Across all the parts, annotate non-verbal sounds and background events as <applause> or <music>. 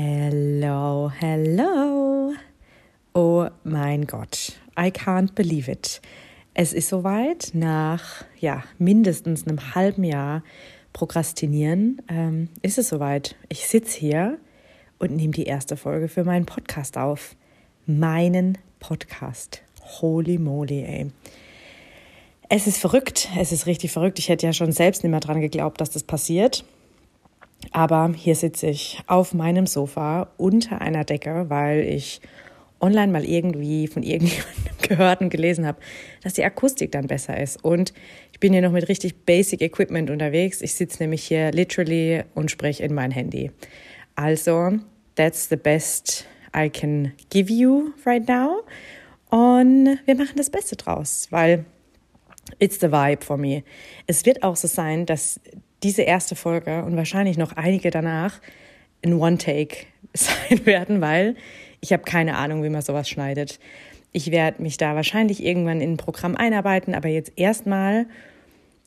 Hello, hello. Oh mein Gott, I can't believe it. Es ist soweit, nach ja, mindestens einem halben Jahr Prokrastinieren ähm, ist es soweit. Ich sitze hier und nehme die erste Folge für meinen Podcast auf. Meinen Podcast. Holy moly, ey. Es ist verrückt, es ist richtig verrückt. Ich hätte ja schon selbst nicht mehr dran geglaubt, dass das passiert. Aber hier sitze ich auf meinem Sofa unter einer Decke, weil ich online mal irgendwie von irgendjemandem <laughs> gehört und gelesen habe, dass die Akustik dann besser ist. Und ich bin hier noch mit richtig Basic Equipment unterwegs. Ich sitze nämlich hier literally und spreche in mein Handy. Also, that's the best I can give you right now. Und wir machen das Beste draus, weil it's the vibe for me. Es wird auch so sein, dass diese erste Folge und wahrscheinlich noch einige danach in One-Take <laughs> sein werden, weil ich habe keine Ahnung, wie man sowas schneidet. Ich werde mich da wahrscheinlich irgendwann in ein Programm einarbeiten, aber jetzt erstmal,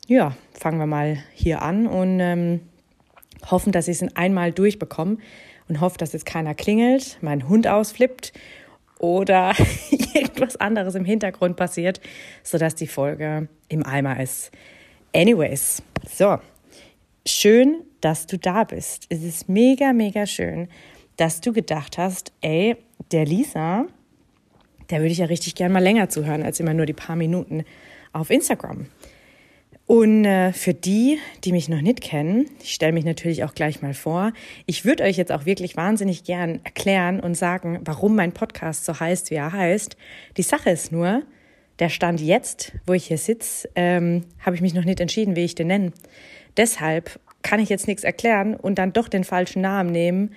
ja, fangen wir mal hier an und ähm, hoffen, dass ich es in einmal durchbekomme und hoffe, dass jetzt keiner klingelt, mein Hund ausflippt oder <laughs> irgendwas anderes im Hintergrund passiert, sodass die Folge im Eimer ist. Anyways, so, schön, dass du da bist. Es ist mega, mega schön, dass du gedacht hast, ey, der Lisa, der würde ich ja richtig gern mal länger zuhören, als immer nur die paar Minuten auf Instagram. Und äh, für die, die mich noch nicht kennen, ich stelle mich natürlich auch gleich mal vor, ich würde euch jetzt auch wirklich wahnsinnig gern erklären und sagen, warum mein Podcast so heißt, wie er heißt. Die Sache ist nur, der Stand jetzt, wo ich hier sitze, ähm, habe ich mich noch nicht entschieden, wie ich den nenne. Deshalb kann ich jetzt nichts erklären und dann doch den falschen Namen nehmen,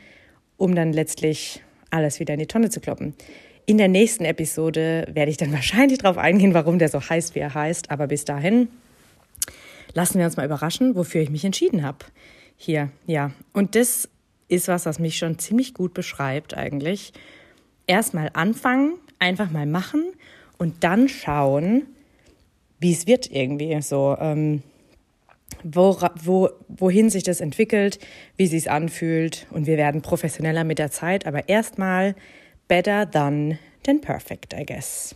um dann letztlich alles wieder in die Tonne zu kloppen. In der nächsten Episode werde ich dann <laughs> wahrscheinlich darauf eingehen, warum der so heißt, wie er heißt. Aber bis dahin lassen wir uns mal überraschen, wofür ich mich entschieden habe. Hier, ja. Und das ist was, was mich schon ziemlich gut beschreibt eigentlich. Erstmal anfangen, einfach mal machen und dann schauen, wie es wird irgendwie so. Ähm, wo, wo, wohin sich das entwickelt, wie sich anfühlt und wir werden professioneller mit der Zeit, aber erstmal better than than perfect, I guess.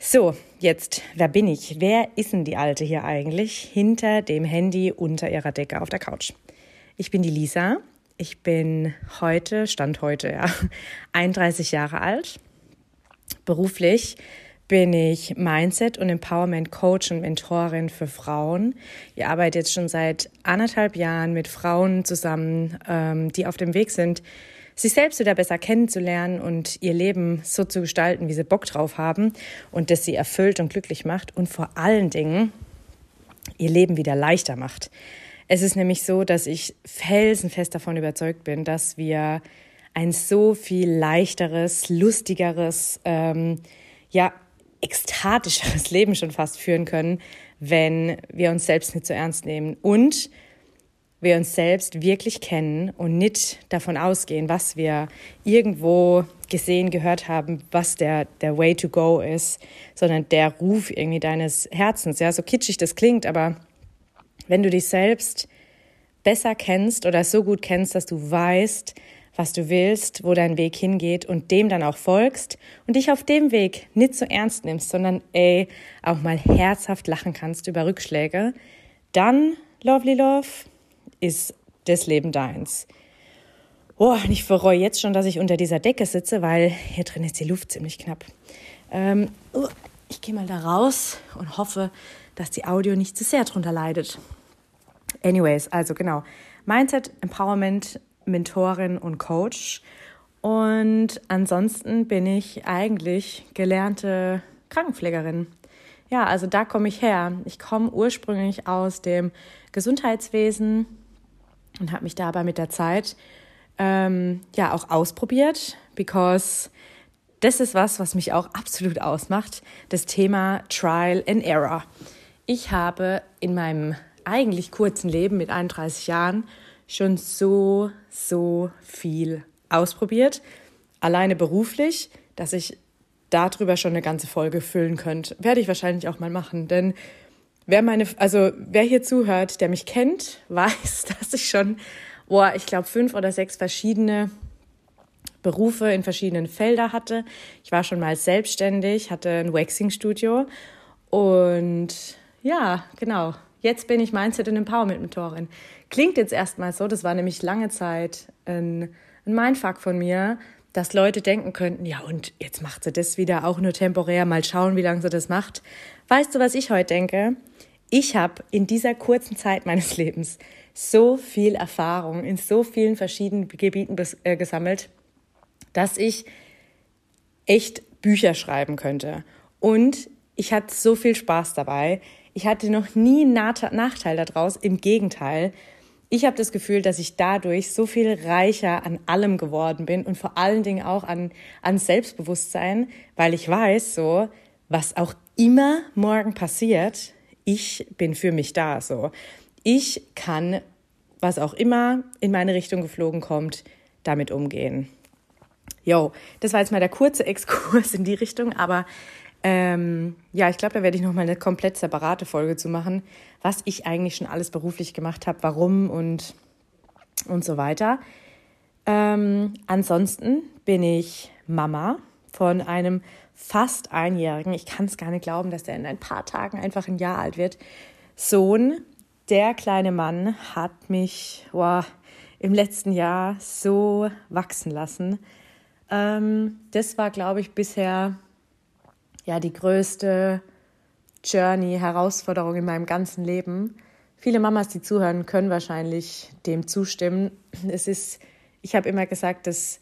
So, jetzt, wer bin ich? Wer ist denn die Alte hier eigentlich hinter dem Handy unter ihrer Decke auf der Couch? Ich bin die Lisa. Ich bin heute, Stand heute, ja, <laughs> 31 Jahre alt. Beruflich bin ich Mindset- und Empowerment-Coach und Mentorin für Frauen. Ich arbeite jetzt schon seit anderthalb Jahren mit Frauen zusammen, ähm, die auf dem Weg sind, sich selbst wieder besser kennenzulernen und ihr Leben so zu gestalten, wie sie Bock drauf haben und das sie erfüllt und glücklich macht und vor allen Dingen ihr Leben wieder leichter macht. Es ist nämlich so, dass ich felsenfest davon überzeugt bin, dass wir ein so viel leichteres, lustigeres, ähm, ja, ekstatischeres <laughs> Leben schon fast führen können, wenn wir uns selbst nicht so ernst nehmen und wir uns selbst wirklich kennen und nicht davon ausgehen, was wir irgendwo gesehen, gehört haben, was der, der Way to go ist, sondern der Ruf irgendwie deines Herzens. Ja, so kitschig das klingt, aber wenn du dich selbst besser kennst oder so gut kennst, dass du weißt, was du willst, wo dein Weg hingeht und dem dann auch folgst und dich auf dem Weg nicht so ernst nimmst, sondern ey, auch mal herzhaft lachen kannst über Rückschläge, dann, Lovely Love, ist das Leben deins. Oh, und ich bereue jetzt schon, dass ich unter dieser Decke sitze, weil hier drin ist die Luft ziemlich knapp. Ähm, oh, ich gehe mal da raus und hoffe, dass die Audio nicht zu sehr drunter leidet. Anyways, also genau. Mindset, Empowerment, Mentorin und Coach. Und ansonsten bin ich eigentlich gelernte Krankenpflegerin. Ja, also da komme ich her. Ich komme ursprünglich aus dem Gesundheitswesen und habe mich dabei mit der Zeit ähm, ja auch ausprobiert, because das ist was, was mich auch absolut ausmacht, das Thema Trial and Error. Ich habe in meinem eigentlich kurzen Leben mit 31 Jahren schon so, so viel ausprobiert. Alleine beruflich, dass ich darüber schon eine ganze Folge füllen könnte. Werde ich wahrscheinlich auch mal machen, denn wer meine, also wer hier zuhört, der mich kennt, <laughs> weiß, dass ich schon boah, ich glaube, fünf oder sechs verschiedene Berufe in verschiedenen Feldern hatte. Ich war schon mal selbstständig, hatte ein Waxing-Studio und ja, genau. Jetzt bin ich Mindset und Empowerment-Mentorin. Klingt jetzt erstmal so, das war nämlich lange Zeit ein, ein Mindfuck von mir, dass Leute denken könnten, ja, und jetzt macht sie das wieder auch nur temporär, mal schauen, wie lange sie das macht. Weißt du, was ich heute denke? Ich habe in dieser kurzen Zeit meines <laughs> Lebens so viel Erfahrung in so vielen verschiedenen Gebieten äh, gesammelt, dass ich echt Bücher schreiben könnte. Und ich hatte so viel Spaß dabei. Ich hatte noch nie einen Nachteil daraus. Im Gegenteil. Ich habe das Gefühl, dass ich dadurch so viel reicher an allem geworden bin und vor allen Dingen auch an, an Selbstbewusstsein, weil ich weiß, so, was auch immer morgen passiert, ich bin für mich da, so. Ich kann, was auch immer in meine Richtung geflogen kommt, damit umgehen. Jo, das war jetzt mal der kurze Exkurs in die Richtung, aber ähm, ja, ich glaube, da werde ich nochmal eine komplett separate Folge zu machen, was ich eigentlich schon alles beruflich gemacht habe, warum und, und so weiter. Ähm, ansonsten bin ich Mama von einem fast einjährigen, ich kann es gar nicht glauben, dass der in ein paar Tagen einfach ein Jahr alt wird, Sohn. Der kleine Mann hat mich wow, im letzten Jahr so wachsen lassen. Ähm, das war, glaube ich, bisher ja die größte Journey, Herausforderung in meinem ganzen Leben. Viele Mamas, die zuhören, können wahrscheinlich dem zustimmen. Es ist, ich habe immer gesagt, das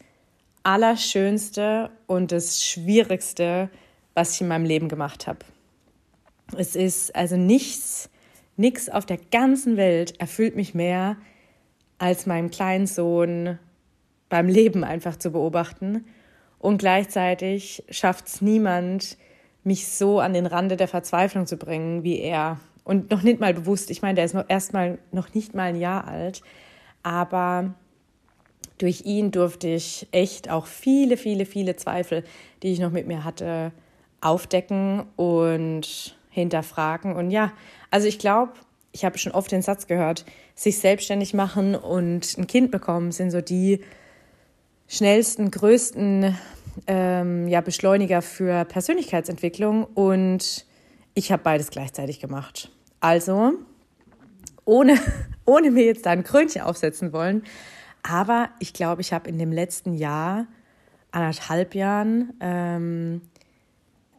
Allerschönste und das Schwierigste, was ich in meinem Leben gemacht habe. Es ist also nichts, nichts auf der ganzen Welt erfüllt mich mehr, als meinen kleinen Sohn beim Leben einfach zu beobachten. Und gleichzeitig schafft es niemand, mich so an den Rande der Verzweiflung zu bringen wie er. Und noch nicht mal bewusst. Ich meine, der ist noch erstmal noch nicht mal ein Jahr alt. Aber durch ihn durfte ich echt auch viele, viele, viele Zweifel, die ich noch mit mir hatte, aufdecken und hinterfragen. Und ja, also ich glaube, ich habe schon oft den Satz gehört, sich selbstständig machen und ein Kind bekommen sind so die schnellsten, größten ähm, ja, Beschleuniger für Persönlichkeitsentwicklung und ich habe beides gleichzeitig gemacht. Also, ohne, <laughs> ohne mir jetzt da ein Krönchen aufsetzen wollen, aber ich glaube, ich habe in dem letzten Jahr, anderthalb Jahren, ähm,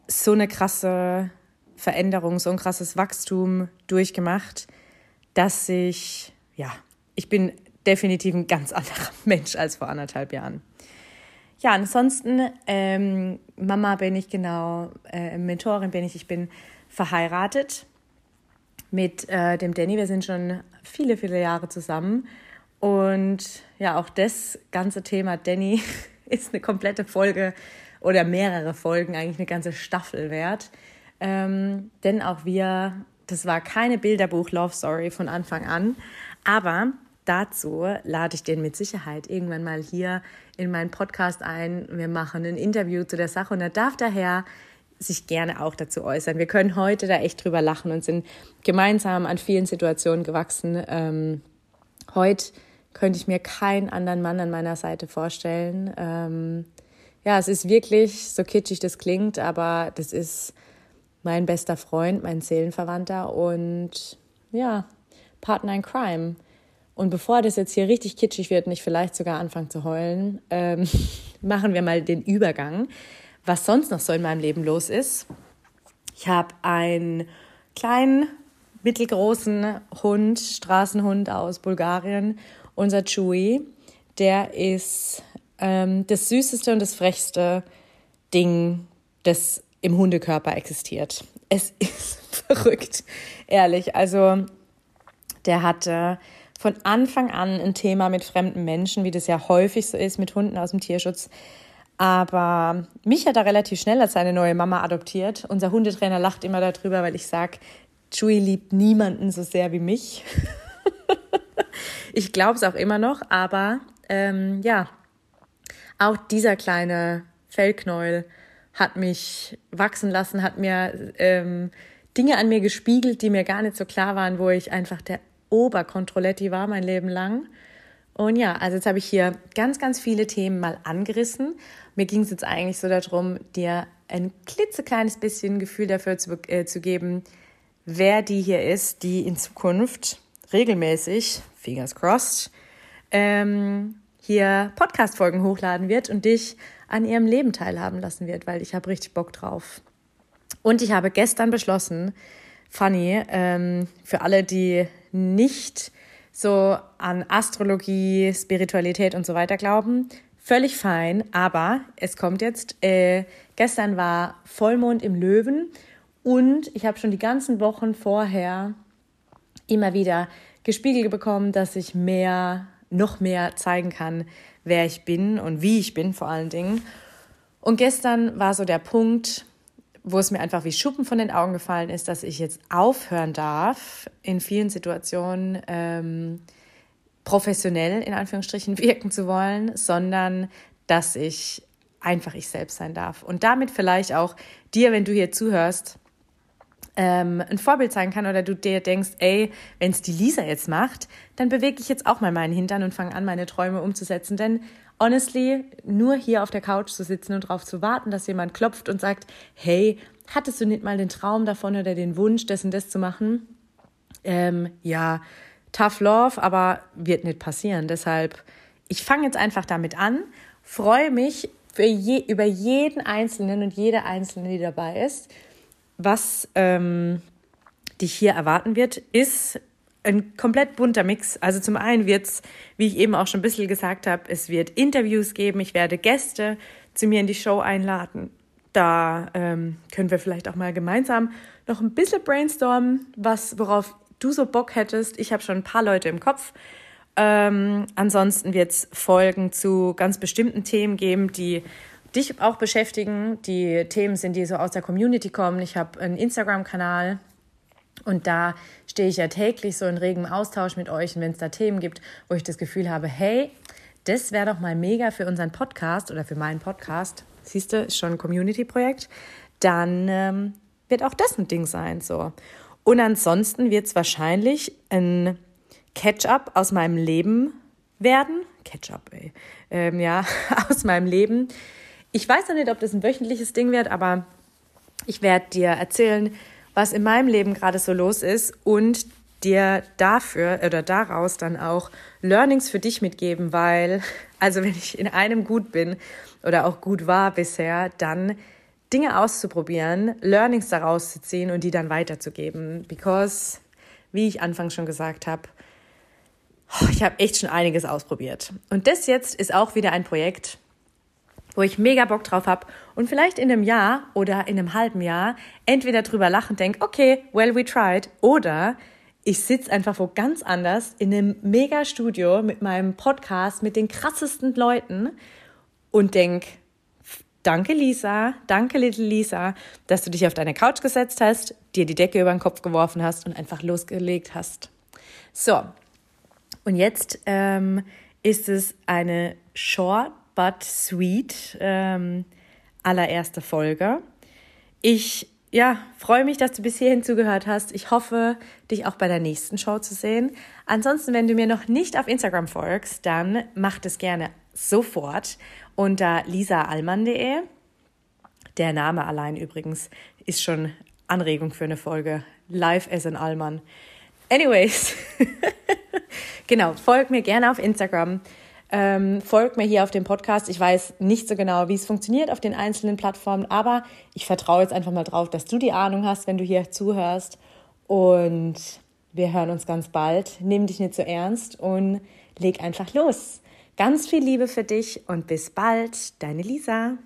so eine krasse Veränderung, so ein krasses Wachstum durchgemacht, dass ich, ja, ich bin definitiv ein ganz anderer <laughs> Mensch als vor anderthalb Jahren. Ja, ansonsten, ähm, Mama bin ich genau, äh, Mentorin bin ich, ich bin verheiratet mit äh, dem Danny. Wir sind schon viele, viele Jahre zusammen. Und ja, auch das ganze Thema Danny <laughs> ist eine komplette Folge oder mehrere Folgen, eigentlich eine ganze Staffel wert. Ähm, denn auch wir, das war keine Bilderbuch-Love-Story von Anfang an, aber dazu lade ich den mit Sicherheit irgendwann mal hier in meinen Podcast ein. Wir machen ein Interview zu der Sache und er darf daher sich gerne auch dazu äußern. Wir können heute da echt drüber lachen und sind gemeinsam an vielen Situationen gewachsen. Ähm, heute könnte ich mir keinen anderen Mann an meiner Seite vorstellen. Ähm, ja, es ist wirklich, so kitschig das klingt, aber das ist mein bester Freund, mein Seelenverwandter und ja, Partner in Crime. Und bevor das jetzt hier richtig kitschig wird und ich vielleicht sogar anfange zu heulen, ähm, <laughs> machen wir mal den Übergang, was sonst noch so in meinem Leben los ist. Ich habe einen kleinen, mittelgroßen Hund, Straßenhund aus Bulgarien, unser Chewy. Der ist ähm, das süßeste und das frechste Ding, das im Hundekörper existiert. Es <laughs> ist verrückt, ehrlich. Also der hatte von Anfang an ein Thema mit fremden Menschen, wie das ja häufig so ist mit Hunden aus dem Tierschutz. Aber mich hat er relativ schnell als seine neue Mama adoptiert. Unser Hundetrainer lacht immer darüber, weil ich sage, Chewie liebt niemanden so sehr wie mich. <laughs> ich glaube es auch immer noch, aber ähm, ja, auch dieser kleine Fellknäuel hat mich wachsen lassen, hat mir ähm, Dinge an mir gespiegelt, die mir gar nicht so klar waren, wo ich einfach der Oberkontrolletti war mein Leben lang. Und ja, also jetzt habe ich hier ganz, ganz viele Themen mal angerissen. Mir ging es jetzt eigentlich so darum, dir ein klitzekleines bisschen Gefühl dafür zu, äh, zu geben, wer die hier ist, die in Zukunft regelmäßig, fingers crossed, ähm, hier Podcast-Folgen hochladen wird und dich an ihrem Leben teilhaben lassen wird, weil ich habe richtig Bock drauf. Und ich habe gestern beschlossen, funny, ähm, für alle, die nicht so an Astrologie, Spiritualität und so weiter glauben, völlig fein. Aber es kommt jetzt, äh, gestern war Vollmond im Löwen und ich habe schon die ganzen Wochen vorher immer wieder gespiegelt bekommen, dass ich mehr, noch mehr zeigen kann, wer ich bin und wie ich bin vor allen Dingen. Und gestern war so der Punkt, wo es mir einfach wie Schuppen von den Augen gefallen ist, dass ich jetzt aufhören darf, in vielen Situationen ähm, professionell in Anführungsstrichen <laughs> wirken zu wollen, sondern dass ich einfach ich selbst sein darf. Und damit vielleicht auch dir, wenn du hier zuhörst, ähm, ein Vorbild sein kann oder du dir denkst, ey, wenn es die Lisa jetzt macht, dann bewege ich jetzt auch mal meinen Hintern und fange an, meine Träume umzusetzen. Denn honestly, nur hier auf der Couch zu sitzen und darauf zu warten, dass jemand klopft und sagt, hey, hattest du nicht mal den Traum davon oder den Wunsch, das und das zu machen? Ähm, ja, tough love, aber wird nicht passieren. Deshalb, ich fange jetzt einfach damit an, freue mich je, über jeden Einzelnen und jede Einzelne, die dabei ist. Was ähm, dich hier erwarten wird, ist ein komplett bunter Mix. Also zum einen wird es, wie ich eben auch schon ein bisschen gesagt habe, es wird Interviews geben. Ich werde Gäste zu mir in die Show einladen. Da ähm, können wir vielleicht auch mal gemeinsam noch ein bisschen brainstormen, was, worauf du so Bock hättest. Ich habe schon ein paar Leute im Kopf. Ähm, ansonsten wird es Folgen zu ganz bestimmten Themen geben, die dich auch beschäftigen. Die Themen sind, die so aus der Community kommen. Ich habe einen Instagram-Kanal, und da stehe ich ja täglich so in regem Austausch mit euch. Und wenn es da Themen gibt, wo ich das Gefühl habe, hey, das wäre doch mal mega für unseren Podcast oder für meinen Podcast, siehst du, ist schon ein Community-Projekt, dann ähm, wird auch das ein Ding sein. So. Und ansonsten wird es wahrscheinlich ein Catch-up aus meinem Leben werden. Catch-up, ey. Ähm, ja, <laughs> aus meinem Leben. Ich weiß noch nicht, ob das ein wöchentliches Ding wird, aber ich werde dir erzählen, was in meinem Leben gerade so los ist und dir dafür oder daraus dann auch Learnings für dich mitgeben, weil, also wenn ich in einem gut bin oder auch gut war bisher, dann Dinge auszuprobieren, Learnings daraus zu ziehen und die dann weiterzugeben. Because, wie ich anfangs schon gesagt habe, ich habe echt schon einiges ausprobiert. Und das jetzt ist auch wieder ein Projekt, wo ich mega Bock drauf habe und vielleicht in einem Jahr oder in einem halben Jahr entweder drüber lachen und denke, okay, well, we tried, oder ich sitze einfach wo ganz anders in einem mega Studio mit meinem Podcast mit den krassesten Leuten und denke, danke Lisa, danke Little Lisa, dass du dich auf deine Couch gesetzt hast, dir die Decke über den Kopf geworfen hast und einfach losgelegt hast. So, und jetzt ähm, ist es eine Short but sweet ähm, allererste Folge. Ich ja, freue mich, dass du bis hierhin zugehört hast. Ich hoffe, dich auch bei der nächsten Show zu sehen. Ansonsten, wenn du mir noch nicht auf Instagram folgst, dann mach das gerne sofort unter lisaalmann.de. Der Name allein übrigens ist schon Anregung für eine Folge. Live as an Allmann. Anyways, <laughs> genau, folg mir gerne auf Instagram. Ähm, folgt mir hier auf dem Podcast. Ich weiß nicht so genau, wie es funktioniert auf den einzelnen Plattformen, aber ich vertraue jetzt einfach mal drauf, dass du die Ahnung hast, wenn du hier zuhörst. Und wir hören uns ganz bald. Nimm dich nicht so ernst und leg einfach los. Ganz viel Liebe für dich und bis bald, deine Lisa.